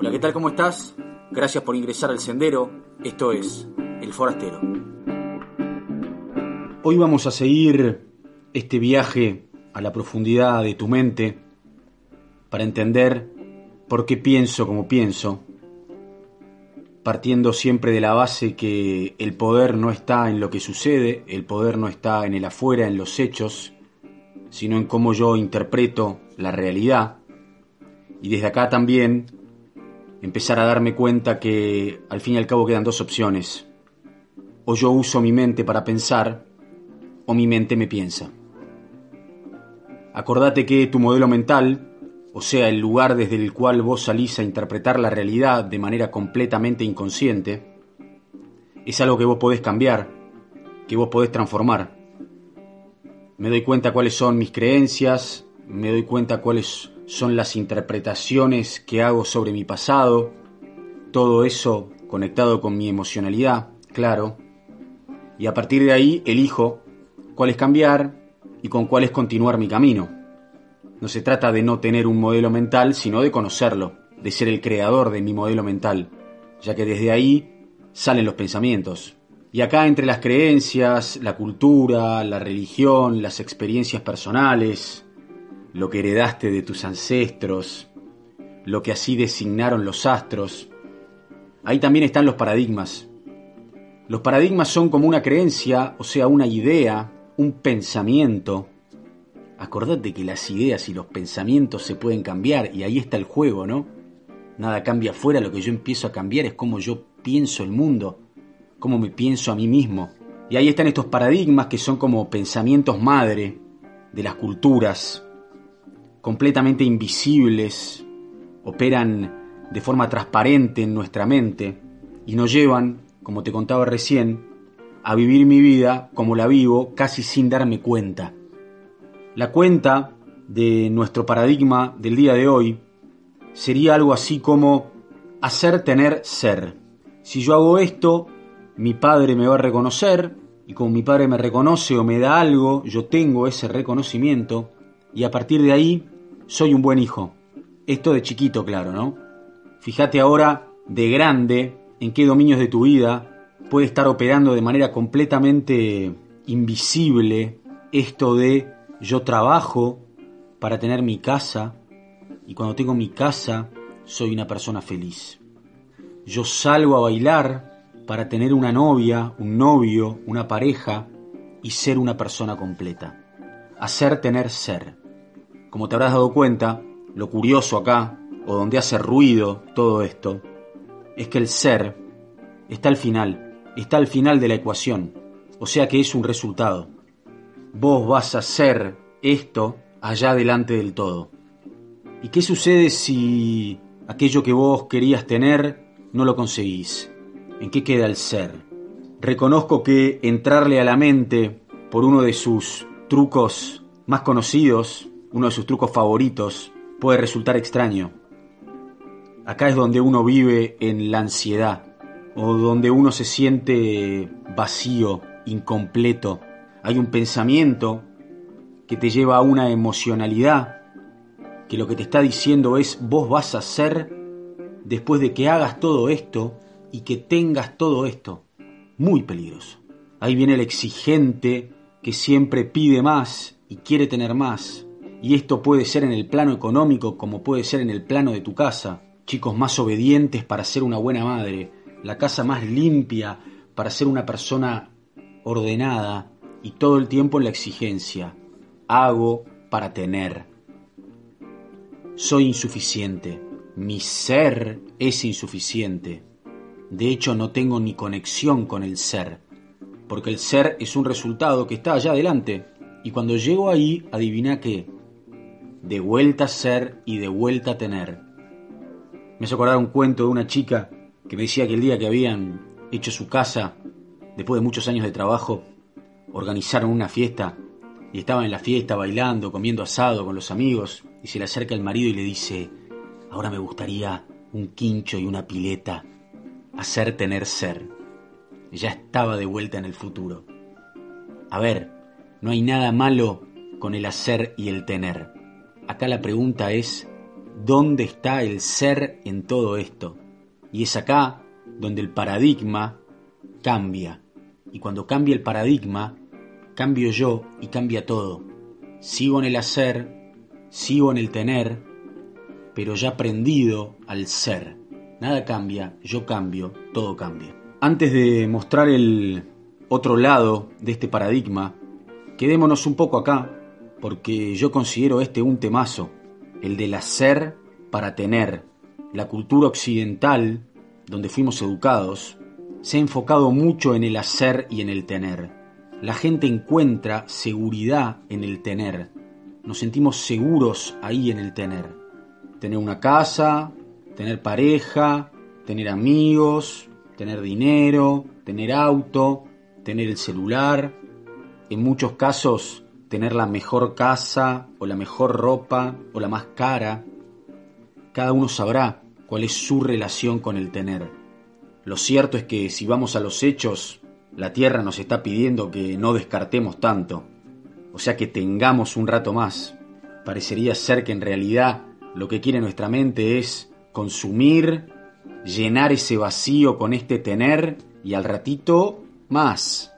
Hola, ¿qué tal? ¿Cómo estás? Gracias por ingresar al sendero. Esto es El Forastero. Hoy vamos a seguir este viaje a la profundidad de tu mente para entender por qué pienso como pienso, partiendo siempre de la base que el poder no está en lo que sucede, el poder no está en el afuera, en los hechos, sino en cómo yo interpreto la realidad. Y desde acá también empezar a darme cuenta que al fin y al cabo quedan dos opciones. O yo uso mi mente para pensar, o mi mente me piensa. Acordate que tu modelo mental, o sea, el lugar desde el cual vos salís a interpretar la realidad de manera completamente inconsciente, es algo que vos podés cambiar, que vos podés transformar. Me doy cuenta cuáles son mis creencias, me doy cuenta cuáles son las interpretaciones que hago sobre mi pasado, todo eso conectado con mi emocionalidad, claro, y a partir de ahí elijo cuál es cambiar y con cuál es continuar mi camino. No se trata de no tener un modelo mental, sino de conocerlo, de ser el creador de mi modelo mental, ya que desde ahí salen los pensamientos. Y acá entre las creencias, la cultura, la religión, las experiencias personales, lo que heredaste de tus ancestros, lo que así designaron los astros, ahí también están los paradigmas. Los paradigmas son como una creencia, o sea, una idea, un pensamiento. Acordate que las ideas y los pensamientos se pueden cambiar y ahí está el juego, ¿no? Nada cambia afuera, lo que yo empiezo a cambiar es cómo yo pienso el mundo, cómo me pienso a mí mismo. Y ahí están estos paradigmas que son como pensamientos madre de las culturas, completamente invisibles, operan de forma transparente en nuestra mente y nos llevan, como te contaba recién, a vivir mi vida como la vivo casi sin darme cuenta. La cuenta de nuestro paradigma del día de hoy sería algo así como hacer tener ser. Si yo hago esto, mi padre me va a reconocer y como mi padre me reconoce o me da algo, yo tengo ese reconocimiento y a partir de ahí soy un buen hijo. Esto de chiquito, claro, ¿no? Fíjate ahora de grande en qué dominios de tu vida puede estar operando de manera completamente invisible esto de yo trabajo para tener mi casa y cuando tengo mi casa soy una persona feliz. Yo salgo a bailar para tener una novia, un novio, una pareja y ser una persona completa. Hacer tener ser. Como te habrás dado cuenta, lo curioso acá, o donde hace ruido todo esto, es que el ser está al final, está al final de la ecuación, o sea que es un resultado. Vos vas a ser esto allá delante del todo. ¿Y qué sucede si aquello que vos querías tener no lo conseguís? ¿En qué queda el ser? Reconozco que entrarle a la mente por uno de sus trucos más conocidos uno de sus trucos favoritos, puede resultar extraño. Acá es donde uno vive en la ansiedad, o donde uno se siente vacío, incompleto. Hay un pensamiento que te lleva a una emocionalidad, que lo que te está diciendo es vos vas a ser después de que hagas todo esto y que tengas todo esto. Muy peligroso. Ahí viene el exigente que siempre pide más y quiere tener más. Y esto puede ser en el plano económico como puede ser en el plano de tu casa. Chicos más obedientes para ser una buena madre. La casa más limpia para ser una persona ordenada. Y todo el tiempo en la exigencia. Hago para tener. Soy insuficiente. Mi ser es insuficiente. De hecho no tengo ni conexión con el ser. Porque el ser es un resultado que está allá adelante. Y cuando llego ahí, adivina qué de vuelta a ser y de vuelta a tener. Me hace acordar un cuento de una chica que me decía que el día que habían hecho su casa, después de muchos años de trabajo, organizaron una fiesta y estaban en la fiesta bailando, comiendo asado con los amigos y se le acerca el marido y le dice, ahora me gustaría un quincho y una pileta, hacer tener ser. Ya estaba de vuelta en el futuro. A ver, no hay nada malo con el hacer y el tener. Acá la pregunta es, ¿Dónde está el ser en todo esto? Y es acá donde el paradigma cambia. Y cuando cambia el paradigma, cambio yo y cambia todo. Sigo en el hacer, sigo en el tener, pero ya aprendido al ser. Nada cambia, yo cambio, todo cambia. Antes de mostrar el otro lado de este paradigma, quedémonos un poco acá, porque yo considero este un temazo, el del hacer para tener. La cultura occidental, donde fuimos educados, se ha enfocado mucho en el hacer y en el tener. La gente encuentra seguridad en el tener. Nos sentimos seguros ahí en el tener. Tener una casa, tener pareja, tener amigos, tener dinero, tener auto, tener el celular. En muchos casos, tener la mejor casa o la mejor ropa o la más cara. Cada uno sabrá cuál es su relación con el tener. Lo cierto es que si vamos a los hechos, la Tierra nos está pidiendo que no descartemos tanto, o sea que tengamos un rato más. Parecería ser que en realidad lo que quiere nuestra mente es consumir, llenar ese vacío con este tener y al ratito más.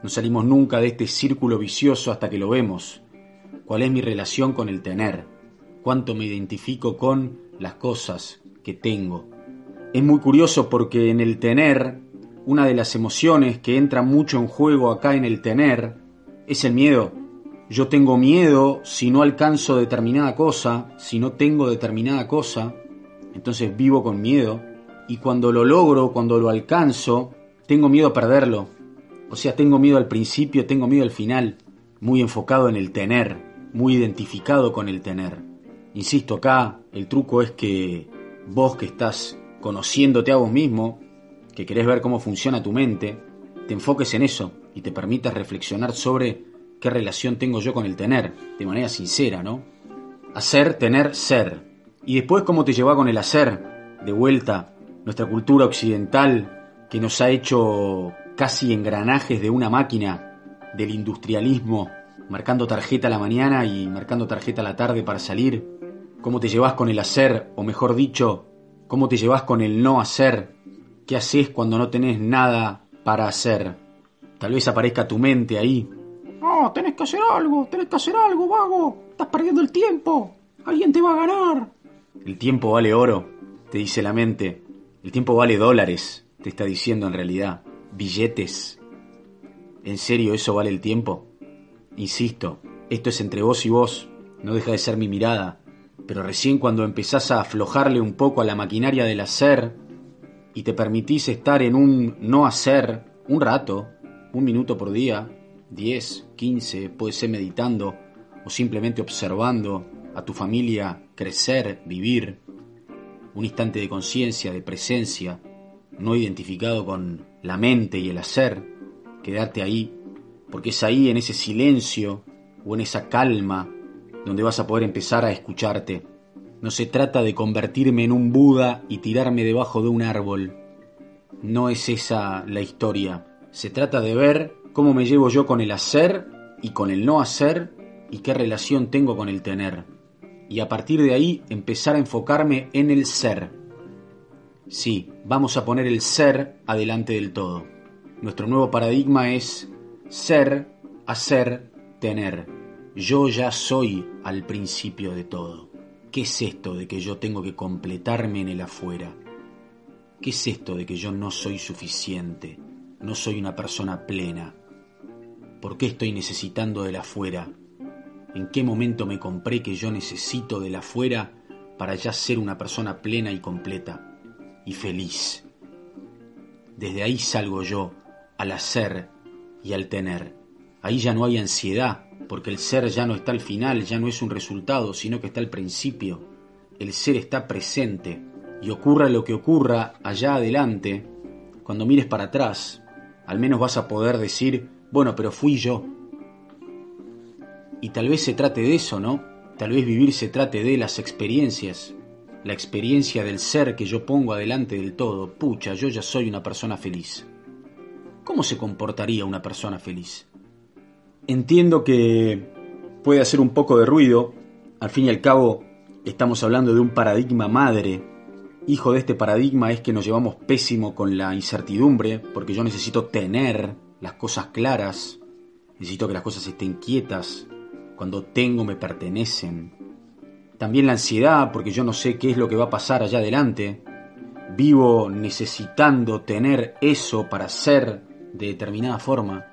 No salimos nunca de este círculo vicioso hasta que lo vemos. ¿Cuál es mi relación con el tener? ¿Cuánto me identifico con las cosas que tengo? Es muy curioso porque en el tener, una de las emociones que entra mucho en juego acá en el tener es el miedo. Yo tengo miedo si no alcanzo determinada cosa, si no tengo determinada cosa, entonces vivo con miedo. Y cuando lo logro, cuando lo alcanzo, tengo miedo a perderlo. O sea, tengo miedo al principio, tengo miedo al final. Muy enfocado en el tener, muy identificado con el tener. Insisto, acá el truco es que vos que estás conociéndote a vos mismo, que querés ver cómo funciona tu mente, te enfoques en eso y te permitas reflexionar sobre qué relación tengo yo con el tener, de manera sincera, ¿no? Hacer, tener, ser. Y después cómo te lleva con el hacer, de vuelta, nuestra cultura occidental que nos ha hecho casi engranajes de una máquina del industrialismo, marcando tarjeta a la mañana y marcando tarjeta a la tarde para salir. ¿Cómo te llevas con el hacer, o mejor dicho, ¿Cómo te llevas con el no hacer? ¿Qué haces cuando no tenés nada para hacer? Tal vez aparezca tu mente ahí. No, tenés que hacer algo, tenés que hacer algo, vago. Estás perdiendo el tiempo. Alguien te va a ganar. El tiempo vale oro, te dice la mente. El tiempo vale dólares, te está diciendo en realidad. Billetes. ¿En serio eso vale el tiempo? Insisto, esto es entre vos y vos. No deja de ser mi mirada pero recién cuando empezás a aflojarle un poco a la maquinaria del hacer y te permitís estar en un no hacer un rato, un minuto por día, 10, 15, puede ser meditando o simplemente observando a tu familia crecer, vivir, un instante de conciencia, de presencia, no identificado con la mente y el hacer, quedarte ahí, porque es ahí en ese silencio o en esa calma donde vas a poder empezar a escucharte. No se trata de convertirme en un Buda y tirarme debajo de un árbol. No es esa la historia. Se trata de ver cómo me llevo yo con el hacer y con el no hacer y qué relación tengo con el tener. Y a partir de ahí empezar a enfocarme en el ser. Sí, vamos a poner el ser adelante del todo. Nuestro nuevo paradigma es ser, hacer, tener. Yo ya soy al principio de todo. ¿Qué es esto de que yo tengo que completarme en el afuera? ¿Qué es esto de que yo no soy suficiente? No soy una persona plena. ¿Por qué estoy necesitando del afuera? ¿En qué momento me compré que yo necesito del afuera para ya ser una persona plena y completa y feliz? Desde ahí salgo yo al hacer y al tener. Ahí ya no hay ansiedad, porque el ser ya no está al final, ya no es un resultado, sino que está al principio. El ser está presente y ocurra lo que ocurra allá adelante, cuando mires para atrás, al menos vas a poder decir, bueno, pero fui yo. Y tal vez se trate de eso, ¿no? Tal vez vivir se trate de las experiencias, la experiencia del ser que yo pongo adelante del todo. Pucha, yo ya soy una persona feliz. ¿Cómo se comportaría una persona feliz? Entiendo que puede hacer un poco de ruido, al fin y al cabo Estamos hablando de un paradigma madre. Hijo de este paradigma es que nos llevamos pésimo con la incertidumbre, porque yo necesito tener las cosas claras, necesito que las cosas estén quietas, cuando tengo me pertenecen. También la ansiedad, porque yo no sé qué es lo que va a pasar allá adelante. Vivo necesitando tener eso para ser de determinada forma.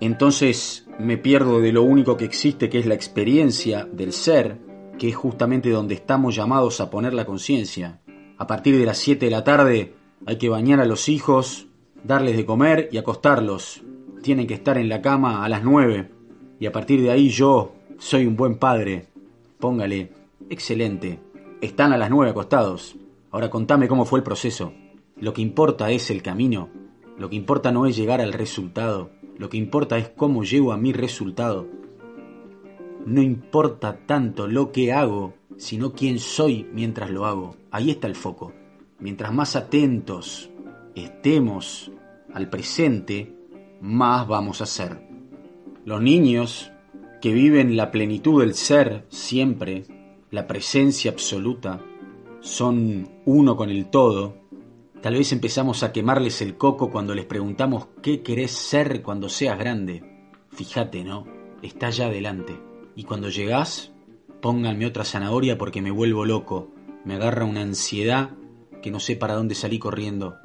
Entonces me pierdo de lo único que existe, que es la experiencia del ser, que es justamente donde estamos llamados a poner la conciencia. A partir de las 7 de la tarde hay que bañar a los hijos, darles de comer y acostarlos. Tienen que estar en la cama a las 9. Y a partir de ahí yo soy un buen padre. Póngale, excelente. Están a las 9 acostados. Ahora contame cómo fue el proceso. Lo que importa es el camino. Lo que importa no es llegar al resultado. Lo que importa es cómo llego a mi resultado. No importa tanto lo que hago, sino quién soy mientras lo hago. Ahí está el foco. Mientras más atentos estemos al presente, más vamos a ser. Los niños que viven la plenitud del ser siempre, la presencia absoluta, son uno con el todo. Tal vez empezamos a quemarles el coco cuando les preguntamos qué querés ser cuando seas grande. Fíjate, ¿no? Está ya adelante. Y cuando llegás, pónganme otra zanahoria porque me vuelvo loco. Me agarra una ansiedad que no sé para dónde salí corriendo.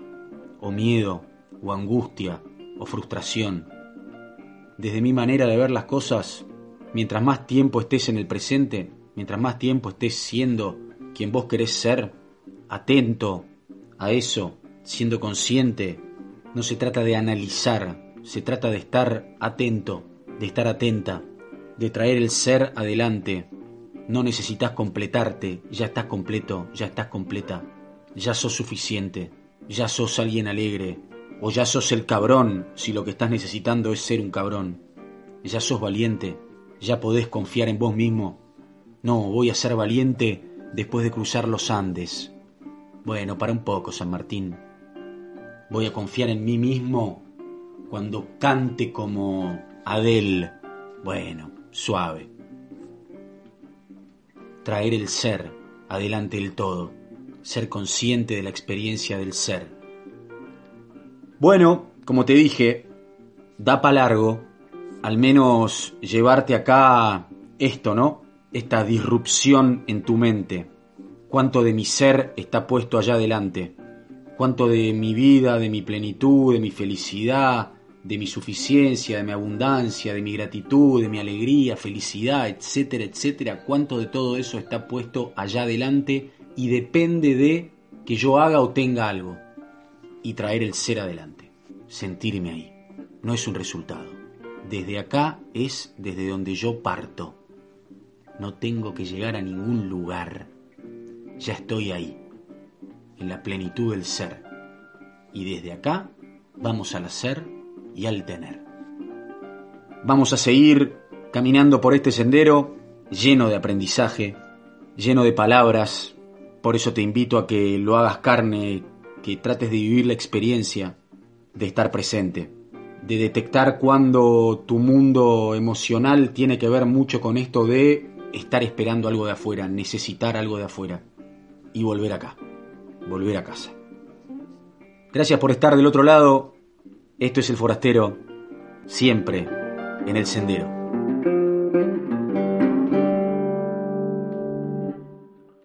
O miedo, o angustia, o frustración. Desde mi manera de ver las cosas, mientras más tiempo estés en el presente, mientras más tiempo estés siendo quien vos querés ser, atento a eso, siendo consciente, no se trata de analizar, se trata de estar atento, de estar atenta de traer el ser adelante. No necesitas completarte, ya estás completo, ya estás completa, ya sos suficiente, ya sos alguien alegre, o ya sos el cabrón si lo que estás necesitando es ser un cabrón. Ya sos valiente, ya podés confiar en vos mismo. No, voy a ser valiente después de cruzar los Andes. Bueno, para un poco, San Martín. Voy a confiar en mí mismo cuando cante como Adele. Bueno, suave. Traer el ser adelante del todo, ser consciente de la experiencia del ser. Bueno, como te dije, da para largo, al menos llevarte acá esto, ¿no? Esta disrupción en tu mente. Cuánto de mi ser está puesto allá adelante. Cuánto de mi vida, de mi plenitud, de mi felicidad, de mi suficiencia, de mi abundancia, de mi gratitud, de mi alegría, felicidad, etcétera, etcétera, cuánto de todo eso está puesto allá adelante y depende de que yo haga o tenga algo y traer el ser adelante, sentirme ahí. No es un resultado. Desde acá es desde donde yo parto. No tengo que llegar a ningún lugar. Ya estoy ahí, en la plenitud del ser. Y desde acá vamos al hacer y al tener. Vamos a seguir caminando por este sendero lleno de aprendizaje, lleno de palabras, por eso te invito a que lo hagas carne, que trates de vivir la experiencia de estar presente, de detectar cuando tu mundo emocional tiene que ver mucho con esto de estar esperando algo de afuera, necesitar algo de afuera y volver acá, volver a casa. Gracias por estar del otro lado. Esto es el forastero, siempre en el sendero.